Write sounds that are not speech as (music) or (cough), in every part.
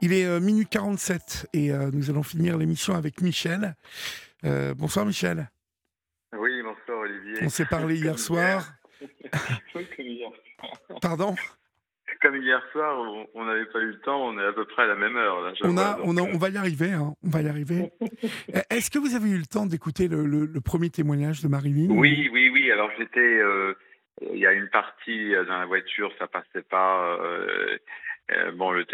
Il est euh, minuit 47 et euh, nous allons finir l'émission avec Michel. Euh, bonsoir Michel. Oui, bonsoir Olivier. On s'est parlé hier Comme soir. Hier. (laughs) Pardon? Comme hier soir, on- n'avait pas eu le temps, on est à peu près à la même heure. Là, on, a, on, a- on va y arriver. hein, on va y arriver. (laughs) Euh, Est-ce que vous avez eu le temps d'écouter le, le- le premier témoignage de Marilyn? Oui, oui, oui. Alors j'étais, il y a une partie dans la voiture, ça passait pas. Euh, bon, le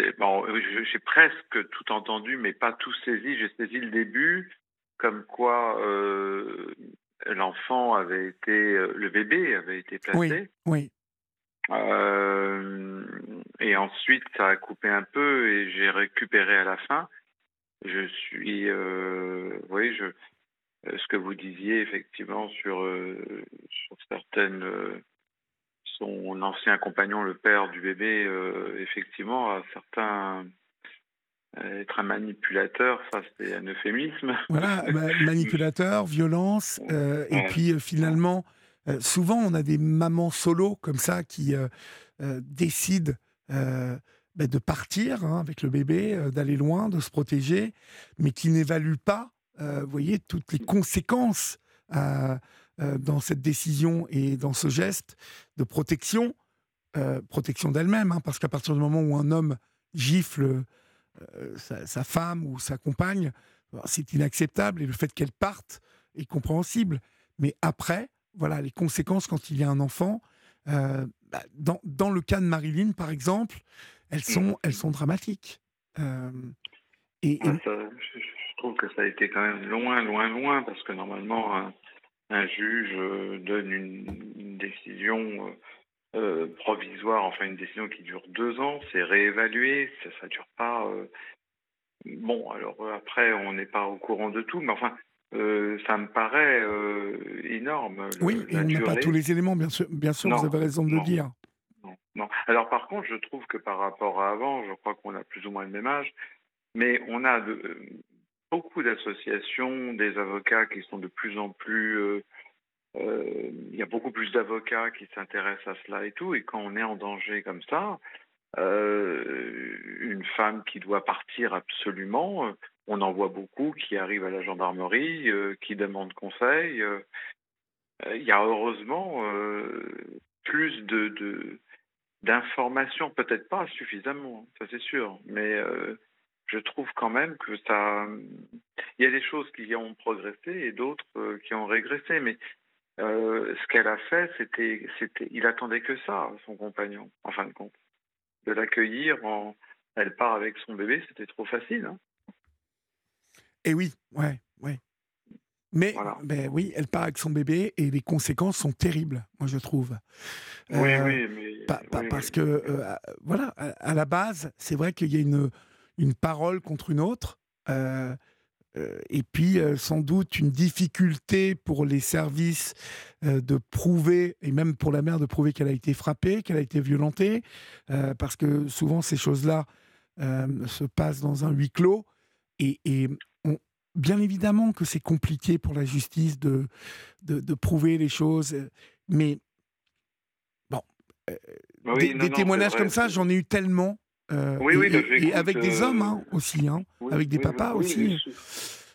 j'ai presque tout entendu, mais pas tout saisi. J'ai saisi le début, comme quoi euh, l'enfant avait été, euh, le bébé avait été placé. Oui. Euh, et ensuite, ça a coupé un peu et j'ai récupéré à la fin. Je suis, oui, je, ce que vous disiez effectivement sur, sur certaines, son ancien compagnon, le père du bébé, euh, effectivement, a certains euh, être un manipulateur, ça c'est un euphémisme. Voilà, (laughs) ma- manipulateur, violence, euh, et Ouais. puis finalement, euh, souvent on a des mamans solo comme ça qui euh, décident bah, de partir hein, avec le bébé, d'aller loin, de se protéger, mais qui n'évaluent pas, vous voyez, toutes les conséquences dans cette décision et dans ce geste de protection, euh, protection d'elle-même, hein, parce qu'à partir du moment où un homme gifle euh, sa, femme ou sa compagne, c'est inacceptable et le fait qu'elle parte est compréhensible. Mais après, voilà, les conséquences quand il y a un enfant, euh, bah, dans, dans le cas de Marilyn, par exemple, elles sont, elles sont dramatiques. Euh, et, Ah, je trouve que ça a été quand même loin, loin, loin, parce que normalement, un, juge euh, donne une, une décision euh, euh, provisoire, enfin une décision qui dure deux ans, c'est réévalué, ça ne dure pas. euh, Bon, alors après, on n'est pas au courant de tout, mais enfin, euh, ça me paraît énorme. oui, la on n'a pas tous les éléments, bien sûr, bien sûr Non, vous avez raison de non. le dire. Non, non. Alors par contre, je trouve que par rapport à avant, je crois qu'on a plus ou moins le même âge, mais on a de, beaucoup d'associations, des avocats qui sont de plus en plus... euh, euh, il y a beaucoup plus d'avocats qui s'intéressent à cela et tout, et quand on est en danger comme ça, euh, une femme qui doit partir absolument, on en voit beaucoup qui arrivent à la gendarmerie, qui demandent conseil. Il y a heureusement plus de, d'informations, peut-être pas suffisamment, ça c'est sûr, mais je trouve quand même que ça, il y a des choses qui ont progressé et d'autres euh, qui ont régressé, mais euh, ce qu'elle a fait, c'était, c'était, il attendait que ça, son compagnon, en fin de compte, de l'accueillir. En, elle part avec son bébé, c'était trop facile. hein. Et oui, ouais, ouais. Mais Voilà. ben oui, elle part avec son bébé et les conséquences sont terribles, moi je trouve. oui, Euh, oui, mais Pa- pa- oui, parce que, euh, voilà, à la base, c'est vrai qu'il y a une, une parole contre une autre, euh, euh, et puis euh, sans doute une difficulté pour les services de prouver, et même pour la mère de prouver qu'elle a été frappée, qu'elle a été violentée, euh, parce que souvent ces choses-là euh, se passent dans un huis clos, et, et on- bien évidemment que c'est compliqué pour la justice de, de, de prouver les choses, mais Oui, des, non, des non, témoignages comme ça, j'en ai eu tellement. Euh, Oui, et, oui, et- donc et j'écoute, avec des euh, hommes hein, aussi, hein, Oui, avec des papas aussi. sou-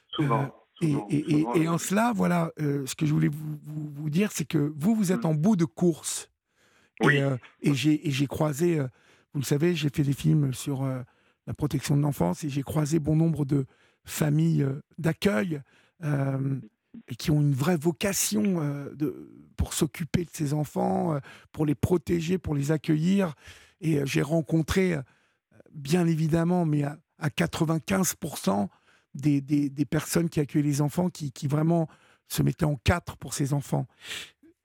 souvent. Et, souvent, et- et- souvent, et en cela, voilà, euh, ce que je voulais vous, vous- vous dire, c'est que vous, vous êtes Mm. en bout de course. Oui. Et, euh, et j'ai croisé, euh, vous le savez, j'ai fait des films sur euh, la protection de l'enfance et j'ai croisé bon nombre de familles euh, d'accueil euh, qui ont une vraie vocation euh, de, pour s'occuper de ces enfants, euh, pour les protéger, pour les accueillir. Et euh, j'ai rencontré, euh, bien évidemment, mais à, à 95%, des, des- des personnes qui accueillent les enfants qui, qui vraiment se mettaient en quatre pour ces enfants.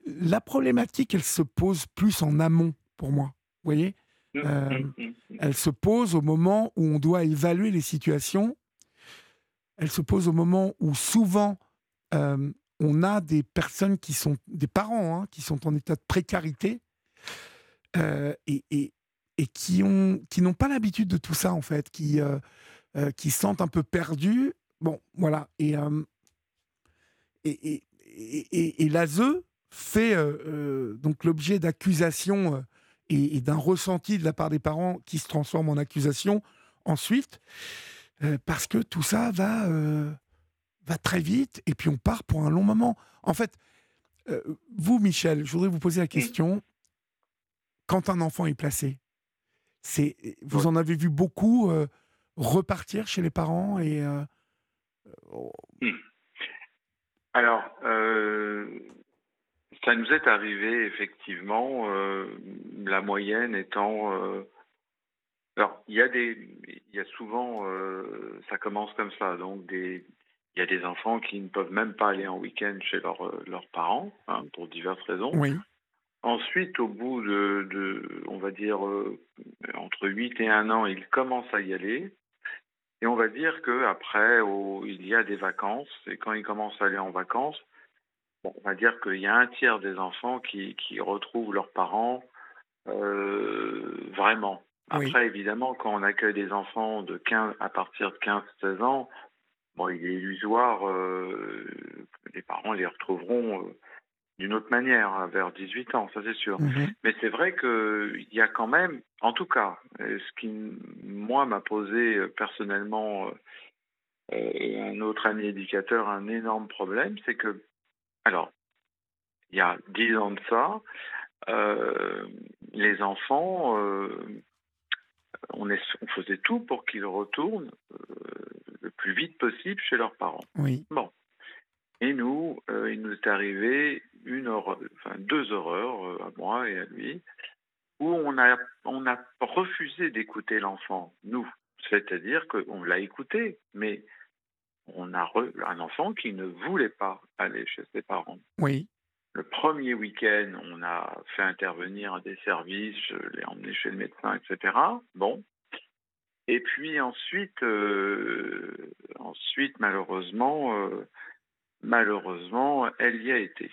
La problématique, elle se pose plus en amont pour moi. Vous voyez? Mm, Euh, mm, mm, mm. Elle se pose au moment où on doit évaluer les situations. Elle se pose au moment où souvent euh, on a des personnes qui sont des parents hein, qui sont en état de précarité euh, et, et- et qui ont qui n'ont pas l'habitude de tout ça en fait, qui euh, euh, qui se sentent un peu perdus. Bon, voilà. Et euh, et, et, et, l'ASE fait euh, euh, donc l'objet d'accusations et, et d'un ressenti de la part des parents qui se transforme en accusation ensuite, parce que tout ça va, va très vite, et puis on part pour un long moment. En fait, vous, Michel, je voudrais vous poser la question, quand un enfant est placé, c'est, vous en avez vu beaucoup repartir chez les parents et hmm. alors ça nous est arrivé effectivement, euh, la moyenne étant. Euh, alors, il y a des, il y a souvent, euh, ça commence comme ça. Donc, des, il y a des enfants qui ne peuvent même pas aller en week-end chez leurs parents hein, pour diverses raisons. Oui. Ensuite, au bout de, de on va dire entre 8 et 1 an, ils commencent à y aller. Et on va dire qu'après, il y a des vacances. Et quand ils commencent à aller en vacances, on va dire qu'il y a un tiers des enfants qui, retrouvent leurs parents euh, vraiment. Après, évidemment, quand on accueille des enfants de 15, à partir de 15-16 ans, bon, il est illusoire, euh, les parents les retrouveront euh, d'une autre manière, hein, vers 18 ans, ça c'est sûr. Mhm. Mais c'est vrai qu'il y a quand même, en tout cas, ce qui, moi, m'a posé personnellement, et un autre ami éducateur, un énorme problème, c'est que alors, il y a dix ans de ça, euh, les enfants, euh, on, faisait tout pour qu'ils retournent euh, le plus vite possible chez leurs parents. Oui. Bon. Et nous, il nous est arrivé une enfin deux horreurs à moi et à lui, où on a, on a refusé d'écouter l'enfant, nous. C'est-à-dire qu'on l'a écouté, mais on a un enfant qui ne voulait pas aller chez ses parents. Oui. Le premier week-end, on a fait intervenir des services, je l'ai emmené chez le médecin, etc. Bon. Et puis ensuite, euh, ensuite malheureusement, euh, malheureusement, elle y a été.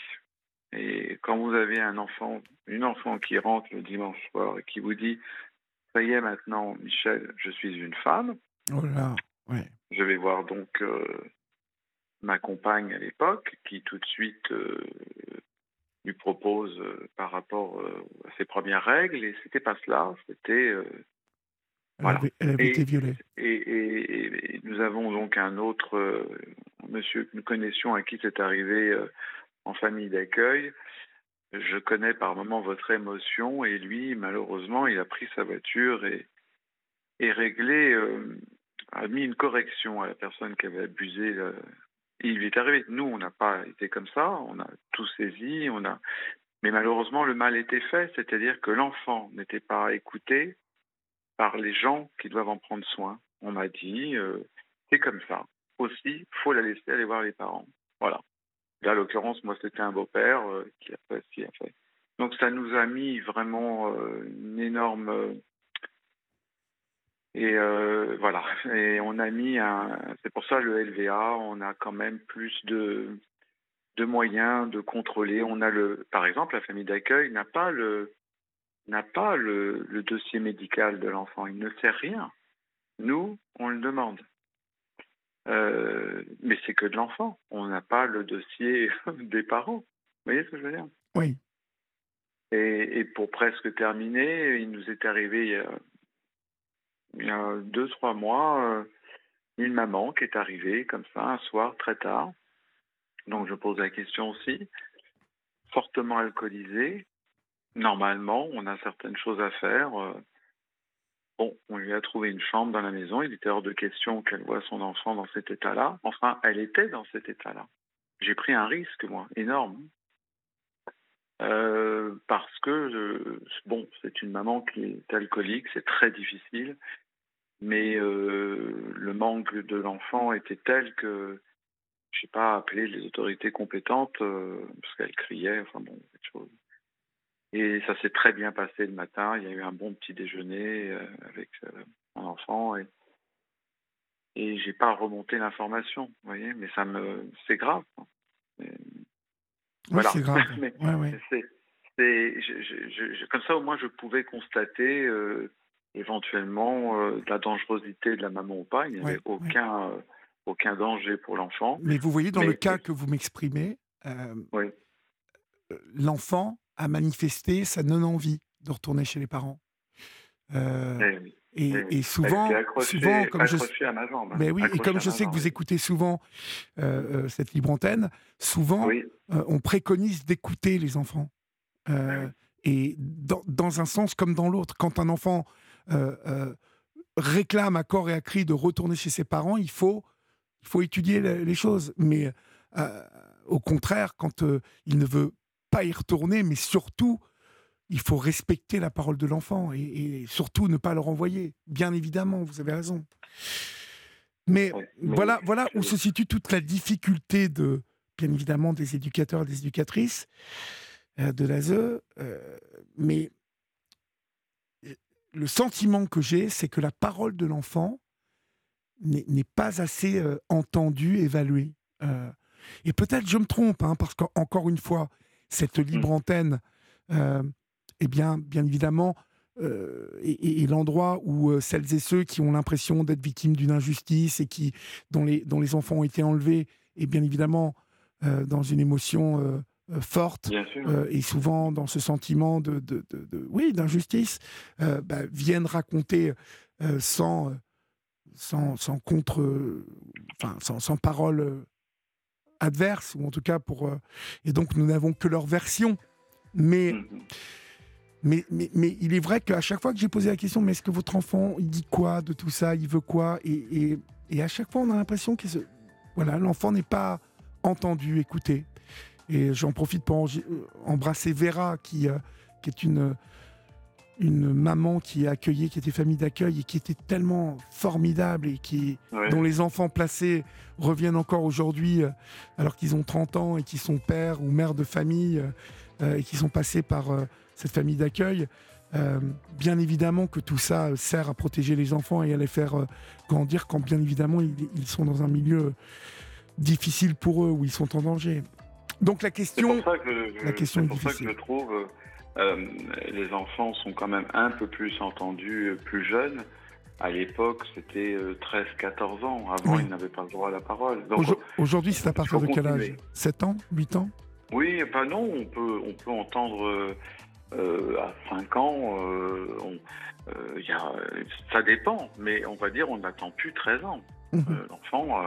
Et quand vous avez un enfant, une enfant qui rentre le dimanche soir et qui vous dit, ça y est maintenant, Michel, je suis une femme. Oh là, ouais. Je vais voir donc euh, ma compagne à l'époque, qui tout de suite euh, lui propose euh, par rapport à ses premières règles, et c'était pas cela, c'était. voilà. elle avait été violée. Et, nous avons donc un autre monsieur que nous connaissions à qui c'est arrivé en famille d'accueil. Je connais par moments votre émotion, et lui, malheureusement, il a pris sa voiture et, réglé a mis une correction à la personne qui avait abusé. Il lui est arrivé. Nous, on n'a pas été comme ça. On a tout saisi. On a. Mais malheureusement, le mal était fait, c'est-à-dire que l'enfant n'était pas écouté par les gens qui doivent en prendre soin. On m'a dit, euh, c'est comme ça. Aussi, faut la laisser aller voir les parents. Voilà. Là, l'occurrence, moi, c'était un beau-père euh, qui a fait. Donc, ça nous a mis vraiment euh, une énorme et euh, voilà. Et on a mis un. C'est pour ça le LVA. On a quand même plus de de moyens de contrôler. On a le. Par exemple, la famille d'accueil n'a pas le n'a pas le, le dossier médical de l'enfant. Il ne sait rien. Nous, on le demande. Euh, mais c'est que de l'enfant. On n'a pas le dossier (laughs) des parents. Vous voyez ce que je veux dire? Oui. Et, et, pour presque terminer, il nous est arrivé il y a il y a deux, trois mois, euh, une maman qui est arrivée comme ça un soir très tard. Donc je pose la question aussi. Fortement alcoolisée. Normalement, on a certaines choses à faire. Euh. On lui a trouvé une chambre dans la maison. Il était hors de question qu'elle voie son enfant dans cet état-là. Enfin, elle était dans cet état-là. J'ai pris un risque, moi, énorme. Euh, parce que, bon, c'est une maman qui est alcoolique, c'est très difficile mais euh, le manque de l'enfant était tel que je n'ai pas appelé les autorités compétentes euh, parce qu'elle criait, enfin bon, quelque chose. Et ça s'est très bien passé le matin. Il y a eu un bon petit déjeuner euh, avec mon enfant et et j'ai pas remonté l'information, vous voyez. Mais ça me, c'est grave. voilà. c'est grave. (laughs) mais c'est, comme ça au moins je pouvais constater éventuellement euh, de la dangerosité de la maman ou pas. Il n'y avait aucun, euh, aucun danger pour l'enfant. Mais vous voyez, dans le cas que vous m'exprimez, euh, l'enfant a manifesté sa non-envie de retourner chez les parents. Eh Et, souvent, souvent, comme je, à ma jambe, mais oui, et comme je sais que vous écoutez souvent euh, euh, cette libre antenne, souvent on préconise d'écouter les enfants. Et dans, dans, un sens comme dans l'autre, quand un enfant réclame à corps et à cri de retourner chez ses parents, il faut, il faut étudier les choses. Mais au contraire, quand il ne veut pas y retourner, mais surtout il faut respecter la parole de l'enfant et, surtout ne pas le renvoyer. Bien évidemment, vous avez raison. Mais, voilà, voilà où se situe toute la difficulté de, bien évidemment, des éducateurs et des éducatrices euh, de l'ASE. Euh, mais euh, le sentiment que j'ai, c'est que la parole de l'enfant n'est pas assez entendue, évaluée. et peut-être je me trompe, hein, parce qu'encore une fois, cette libre mmh. antenne eh bien, bien évidemment, euh, et, l'endroit où euh, celles et ceux qui ont l'impression d'être victimes d'une injustice et qui, dont, les, dont les enfants ont été enlevés, et bien évidemment euh, dans une émotion forte et souvent dans ce sentiment de, de, oui d'injustice, bah, viennent raconter sans, sans, sans, contre, enfin sans, sans parole adverse ou en tout cas pour et donc nous n'avons que leur version, mais mmh mais, mais, il est vrai qu'à chaque fois que j'ai posé la question, mais est-ce que votre enfant, il dit quoi de tout ça Il veut quoi et, et, à chaque fois, on a l'impression que voilà, l'enfant n'est pas entendu, écouté. Et j'en profite pour euh, embrasser Vera, qui, euh, qui est une, une maman qui est accueillie, qui était famille d'accueil et qui était tellement formidable et qui, dont les enfants placés reviennent encore aujourd'hui, euh, alors qu'ils ont 30 ans et qui sont pères ou mères de famille et qui sont passés par cette famille d'accueil. Euh, bien évidemment que tout ça sert à protéger les enfants et à les faire euh, grandir quand bien évidemment ils, sont dans un milieu difficile pour eux, où ils sont en danger. Donc la question, que la question est, pour ça que je trouve euh, les enfants sont quand même un peu plus entendus plus jeunes. À l'époque, c'était 13-14 ans. Avant, ils n'avaient pas le droit à la parole. Aujourd'hui, c'est à partir de quel âge? 7 ans? 8 ans? Oui, enfin non, on peut, on peut entendre euh, à 5 ans, euh, euh, y a, ça dépend, mais on va dire on n'attend plus 13 ans. Mhm. l'enfant,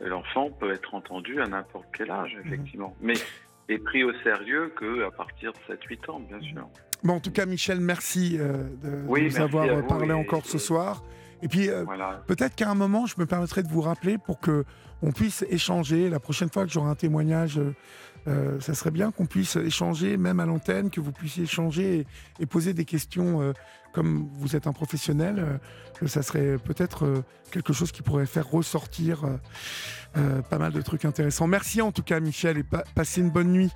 l'enfant peut être entendu à n'importe quel âge, mhm. effectivement. Mais est pris au sérieux qu'à partir de 7-8 ans, bien sûr. Bon, en tout cas, Michel, merci de, nous avoir parlé encore ce soir. Et puis, peut-être qu'à un moment, je me permettrai de vous rappeler pour que on puisse échanger. La prochaine fois que j'aurai un témoignage euh, ça serait bien qu'on puisse échanger, même à l'antenne, que vous puissiez échanger et, poser des questions. Euh, comme vous êtes un professionnel, euh, ça serait peut-être quelque chose qui pourrait faire ressortir pas mal de trucs intéressants. Merci en tout cas, Michel, et passez une bonne nuit.